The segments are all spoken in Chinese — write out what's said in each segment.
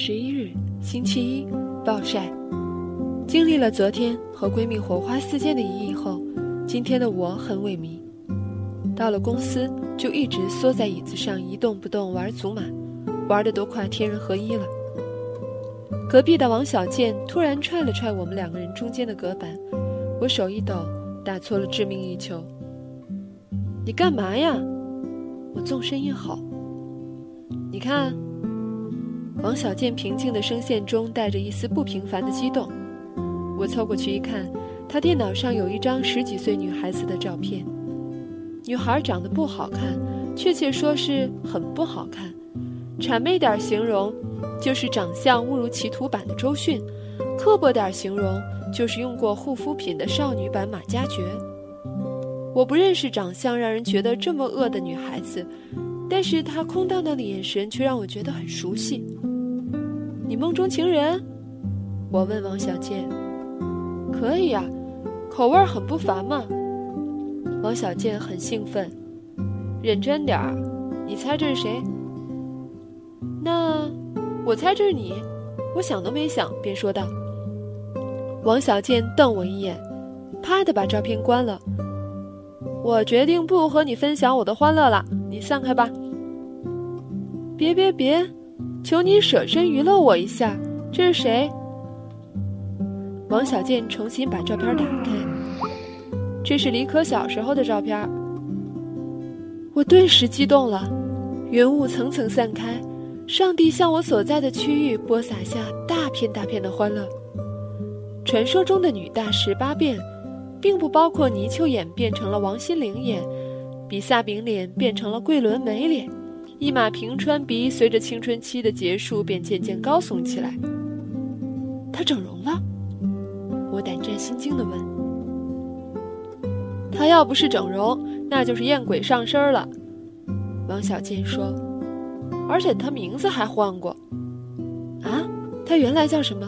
十一日，星期一，暴晒。经历了昨天和闺蜜火花四溅的一夜后，今天的我很萎靡。到了公司，就一直缩在椅子上一动不动玩祖玛，玩的都快天人合一了。隔壁的王小贱突然踹了踹我们两个人中间的隔板，我手一抖，打错了致命一球。你干嘛呀？我纵身一吼。你看。王小贱平静的声线中带着一丝不平凡的激动。我凑过去一看，他电脑上有一张十几岁女孩子的照片。女孩长得不好看，确切说是很不好看。谄媚点形容，就是长相误入歧途版的周迅；刻薄点形容，就是用过护肤品的少女版马加爵。我不认识长相让人觉得这么恶的女孩子，但是她空荡荡的眼神却让我觉得很熟悉。你梦中情人？我问王小贱。可以呀，口味很不凡嘛。王小贱很兴奋。认真点儿，你猜这是谁？那我猜这是你。我想都没想，便说道。王小贱瞪我一眼，啪的把照片关了。我决定不和你分享我的欢乐了，你散开吧。别别别！求你舍身娱乐我一下，这是谁？王小贱重新把照片打开，这是李可小时候的照片。我顿时激动了，云雾层层散开，上帝向我所在的区域播撒下大片大片的欢乐。传说中的女大十八变，并不包括泥鳅眼变成了王心凌眼，比萨饼脸变成了桂纶镁脸。一马平川鼻随着青春期的结束便渐渐高耸起来。他整容了，我胆战心惊地问：“他要不是整容，那就是艳鬼上身了。”王小贱说：“而且他名字还换过。”啊，他原来叫什么？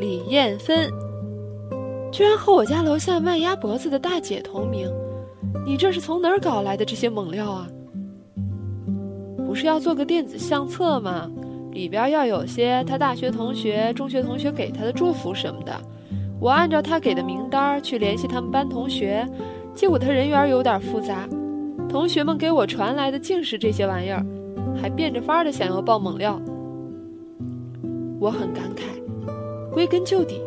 李艳芬，居然和我家楼下卖鸭脖子的大姐同名。你这是从哪儿搞来的这些猛料啊？不是要做个电子相册吗？里边要有些他大学同学、中学同学给他的祝福什么的。我按照他给的名单去联系他们班同学，结果他人缘有点复杂，同学们给我传来的竟是这些玩意儿，还变着法儿的想要爆猛料。我很感慨，归根究底，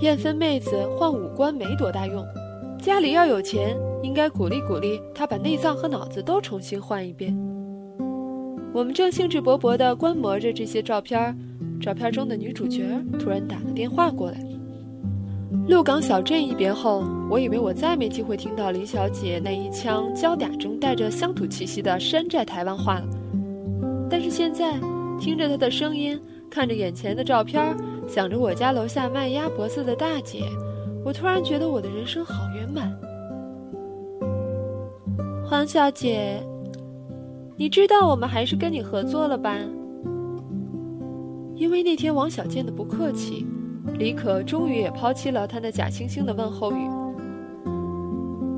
艳芬妹子换五官没多大用，家里要有钱，应该鼓励鼓励她把内脏和脑子都重新换一遍。我们正兴致勃勃地观摩着这些照片，照片中的女主角突然打个电话过来。鹿港小镇一别后，我以为我再没机会听到林小姐那一腔娇嗲中带着乡土气息的山寨台湾话了。但是现在，听着她的声音，看着眼前的照片，想着我家楼下卖鸭脖子的大姐，我突然觉得我的人生好圆满。黄小姐。你知道我们还是跟你合作了吧？因为那天王小贱的不客气，李可终于也抛弃了他那假惺惺的问候语。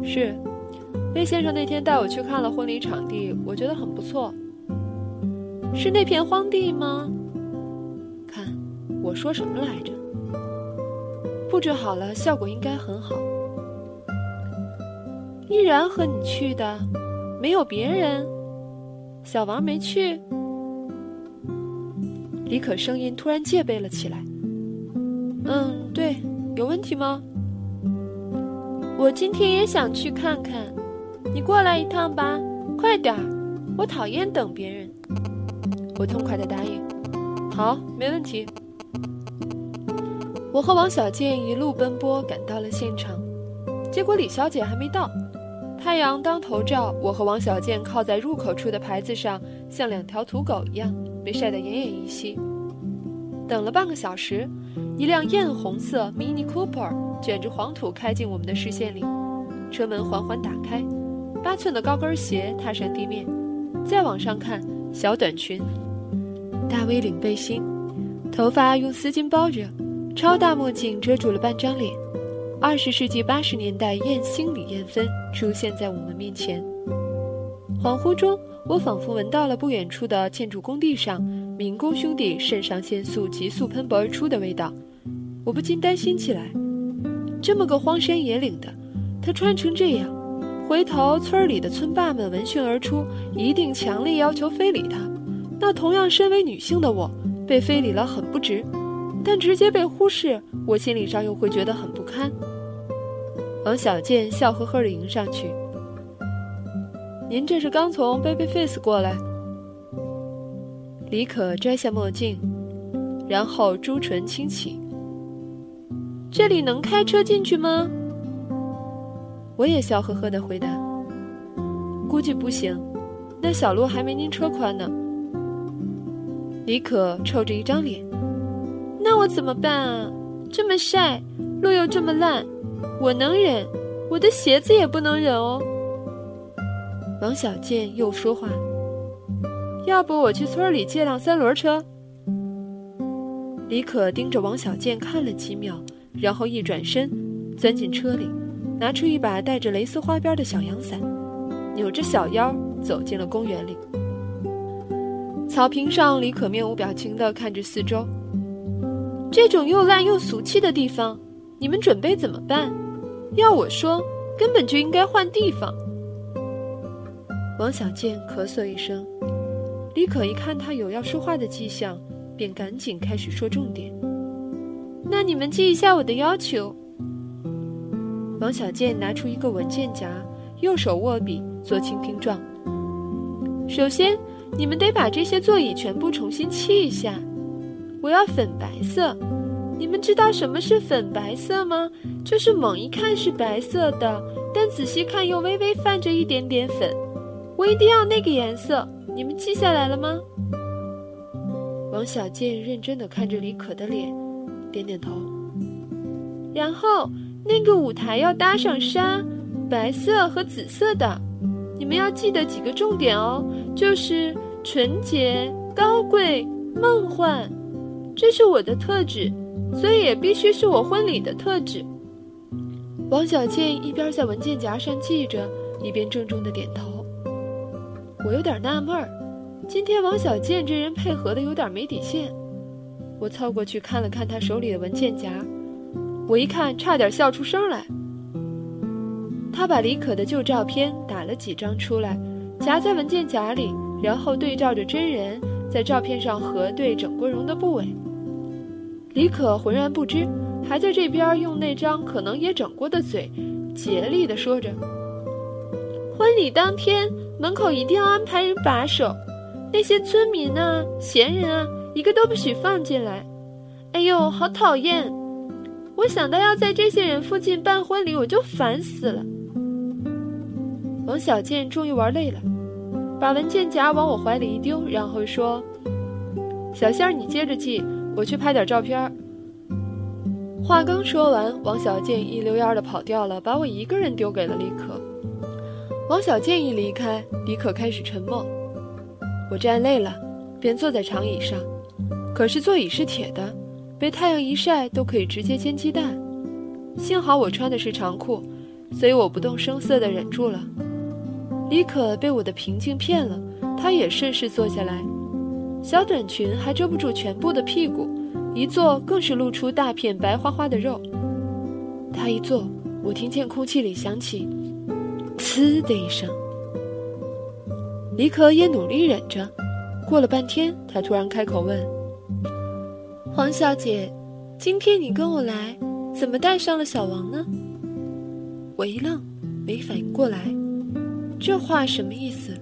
是，魏先生那天带我去看了婚礼场地，我觉得很不错。是那片荒地吗？看，我说什么来着？布置好了，效果应该很好。依然和你去的，没有别人。小王没去，李可声音突然戒备了起来。嗯，对，有问题吗？我今天也想去看看，你过来一趟吧，快点儿，我讨厌等别人。我痛快的答应：“好，没问题。”我和王小贱一路奔波赶到了现场，结果李小姐还没到。太阳当头照，我和王小贱靠在入口处的牌子上，像两条土狗一样被晒得奄奄一息。等了半个小时，一辆艳红色 Mini Cooper 卷着黄土开进我们的视线里，车门缓缓打开，八寸的高跟鞋踏上地面，再往上看，小短裙，大 V 领背心，头发用丝巾包着，超大墨镜遮住了半张脸。二十世纪八十年代艳星李艳芬出现在我们面前，恍惚中，我仿佛闻到了不远处的建筑工地上民工兄弟肾上腺素急速喷薄而出的味道，我不禁担心起来：这么个荒山野岭的，他穿成这样，回头村里的村霸们闻讯而出，一定强烈要求非礼他。那同样身为女性的我，被非礼了很不值。但直接被忽视，我心理上又会觉得很不堪。王小贱笑呵呵地迎上去：“您这是刚从 Babyface 过来？”李可摘下墨镜，然后朱唇轻启：“这里能开车进去吗？”我也笑呵呵地回答：“估计不行，那小路还没您车宽呢。”李可臭着一张脸。那我怎么办啊？这么晒，路又这么烂，我能忍，我的鞋子也不能忍哦。王小贱又说话，要不我去村里借辆三轮车？李可盯着王小贱看了几秒，然后一转身，钻进车里，拿出一把带着蕾丝花边的小阳伞，扭着小腰走进了公园里。草坪上，李可面无表情地看着四周。这种又烂又俗气的地方，你们准备怎么办？要我说，根本就应该换地方。王小贱咳嗽一声，李可一看他有要说话的迹象，便赶紧开始说重点。那你们记一下我的要求。王小贱拿出一个文件夹，右手握笔做清屏状。首先，你们得把这些座椅全部重新漆一下。我要粉白色，你们知道什么是粉白色吗？就是猛一看是白色的，但仔细看又微微泛着一点点粉。我一定要那个颜色，你们记下来了吗？王小贱认真的看着李可的脸，点点头。然后那个舞台要搭上纱，白色和紫色的。你们要记得几个重点哦，就是纯洁、高贵、梦幻。这是我的特质，所以也必须是我婚礼的特质。王小贱一边在文件夹上记着，一边郑重的点头。我有点纳闷儿，今天王小贱这人配合的有点没底线。我凑过去看了看他手里的文件夹，我一看差点笑出声来。他把李可的旧照片打了几张出来，夹在文件夹里，然后对照着真人，在照片上核对整过容的部位。李可浑然不知，还在这边用那张可能也整过的嘴，竭力地说着：“婚礼当天门口一定要安排人把守，那些村民啊、闲人啊，一个都不许放进来。”哎呦，好讨厌！我想到要在这些人附近办婚礼，我就烦死了。王小贱终于玩累了，把文件夹往我怀里一丢，然后说：“小仙儿，你接着记。”我去拍点照片。话刚说完，王小贱一溜烟的跑掉了，把我一个人丢给了李可。王小贱一离开，李可开始沉默。我站累了，便坐在长椅上。可是座椅是铁的，被太阳一晒都可以直接煎鸡蛋。幸好我穿的是长裤，所以我不动声色地忍住了。李可被我的平静骗了，他也顺势坐下来。小短裙还遮不住全部的屁股，一坐更是露出大片白花花的肉。他一坐，我听见空气里响起“呲”的一声。李可也努力忍着，过了半天，他突然开口问：“黄小姐，今天你跟我来，怎么带上了小王呢？”我一愣，没反应过来，这话什么意思？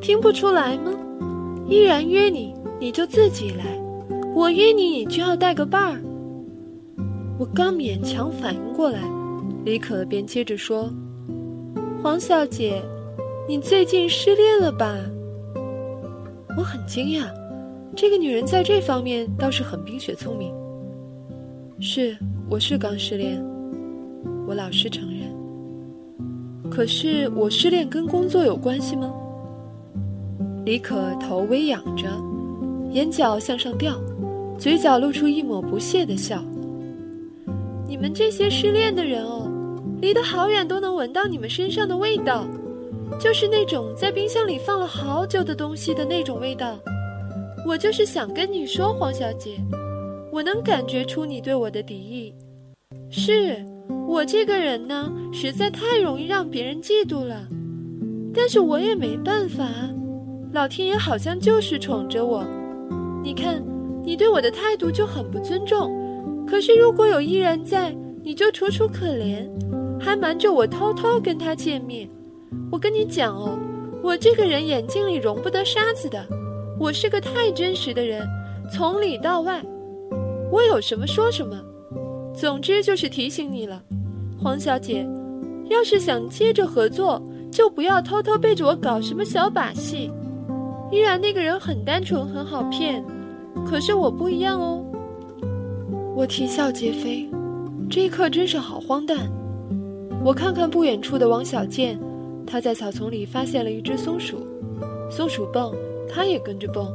听不出来吗？依然约你，你就自己来；我约你，你就要带个伴儿。我刚勉强反应过来，李可便接着说：“黄小姐，你最近失恋了吧？”我很惊讶，这个女人在这方面倒是很冰雪聪明。是，我是刚失恋，我老实承认。可是我失恋跟工作有关系吗？李可头微仰着，眼角向上吊，嘴角露出一抹不屑的笑。你们这些失恋的人哦，离得好远都能闻到你们身上的味道，就是那种在冰箱里放了好久的东西的那种味道。我就是想跟你说，黄小姐，我能感觉出你对我的敌意。是我这个人呢，实在太容易让别人嫉妒了，但是我也没办法，老天爷好像就是宠着我。你看，你对我的态度就很不尊重。可是，如果有依然在，你就楚楚可怜，还瞒着我偷偷跟他见面。我跟你讲哦，我这个人眼睛里容不得沙子的，我是个太真实的人，从里到外，我有什么说什么。总之就是提醒你了，黄小姐，要是想接着合作，就不要偷偷背着我搞什么小把戏。依然那个人很单纯，很好骗，可是我不一样哦。我啼笑皆非，这一刻真是好荒诞。我看看不远处的王小贱，他在草丛里发现了一只松鼠，松鼠蹦，他也跟着蹦，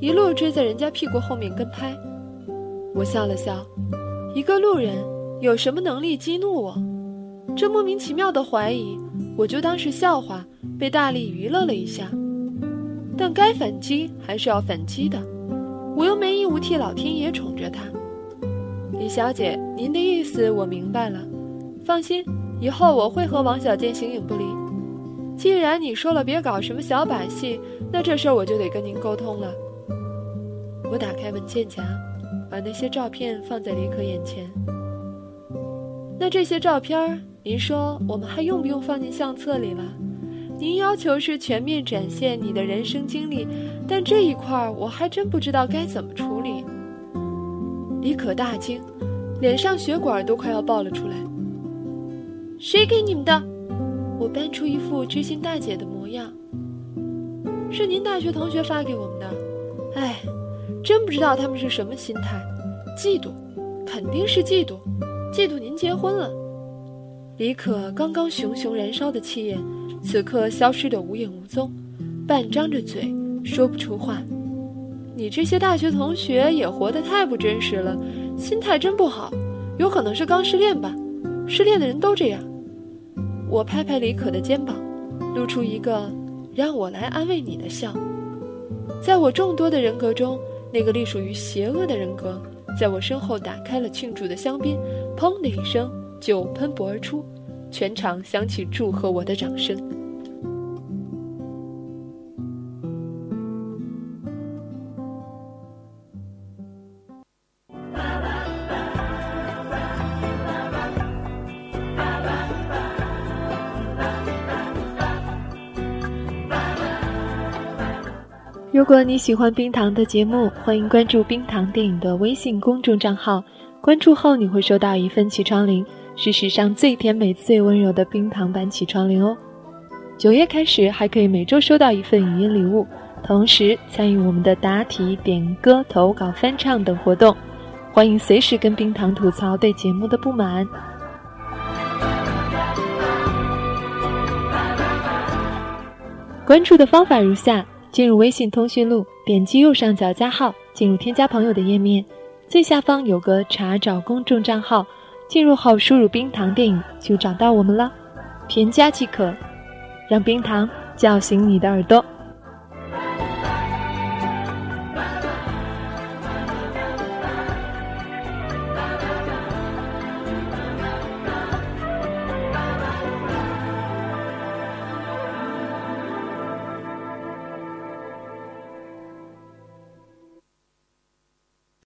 一路追在人家屁股后面跟拍。我笑了笑，一个路人有什么能力激怒我？这莫名其妙的怀疑，我就当是笑话，被大力娱乐了一下。但该反击还是要反击的，我又没义务替老天爷宠着他。李小姐，您的意思我明白了。放心，以后我会和王小贱形影不离。既然你说了别搞什么小把戏，那这事儿我就得跟您沟通了。我打开文件夹，把那些照片放在李可眼前。那这些照片，您说我们还用不用放进相册里了？您要求是全面展现你的人生经历，但这一块我还真不知道该怎么处理。李可大惊，脸上血管都快要爆了出来。谁给你们的？我搬出一副知心大姐的模样。是您大学同学发给我们的。哎，真不知道他们是什么心态，嫉妒，肯定是嫉妒，嫉妒您结婚了。李可刚刚熊熊燃烧的气焰，此刻消失得无影无踪，半张着嘴，说不出话。你这些大学同学也活得太不真实了，心态真不好，有可能是刚失恋吧？失恋的人都这样。我拍拍李可的肩膀，露出一个让我来安慰你的笑。在我众多的人格中，那个隶属于邪恶的人格，在我身后打开了庆祝的香槟，砰的一声就喷薄而出，全场响起祝贺我的掌声。如果你喜欢冰糖的节目，欢迎关注冰糖电影的微信公众账号。关注后你会收到一份起床铃，是史上最甜美、最温柔的冰糖版起床铃哦。九月开始还可以每周收到一份语音礼物，同时参与我们的答题、点歌、投稿、翻唱等活动。欢迎随时跟冰糖吐槽对节目的不满。关注的方法如下。进入微信通讯录，点击右上角加号，进入添加朋友的页面，最下方有个查找公众账号，进入后输入“冰糖电影”就找到我们了，添加即可，让冰糖叫醒你的耳朵。